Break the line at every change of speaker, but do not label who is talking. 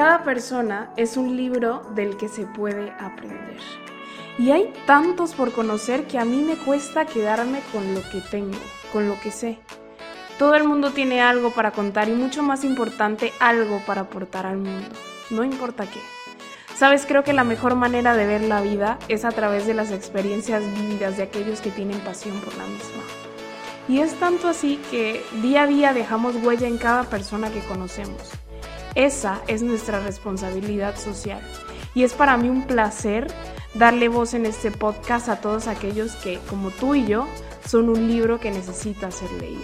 Cada persona es un libro del que se puede aprender. Y hay tantos por conocer que a mí me cuesta quedarme con lo que tengo, con lo que sé. Todo el mundo tiene algo para contar y mucho más importante, algo para aportar al mundo. No importa qué. Sabes, creo que la mejor manera de ver la vida es a través de las experiencias vividas de aquellos que tienen pasión por la misma. Y es tanto así que día a día dejamos huella en cada persona que conocemos. Esa es nuestra responsabilidad social. Y es para mí un placer darle voz en este podcast a todos aquellos que, como tú y yo, son un libro que necesita ser leído.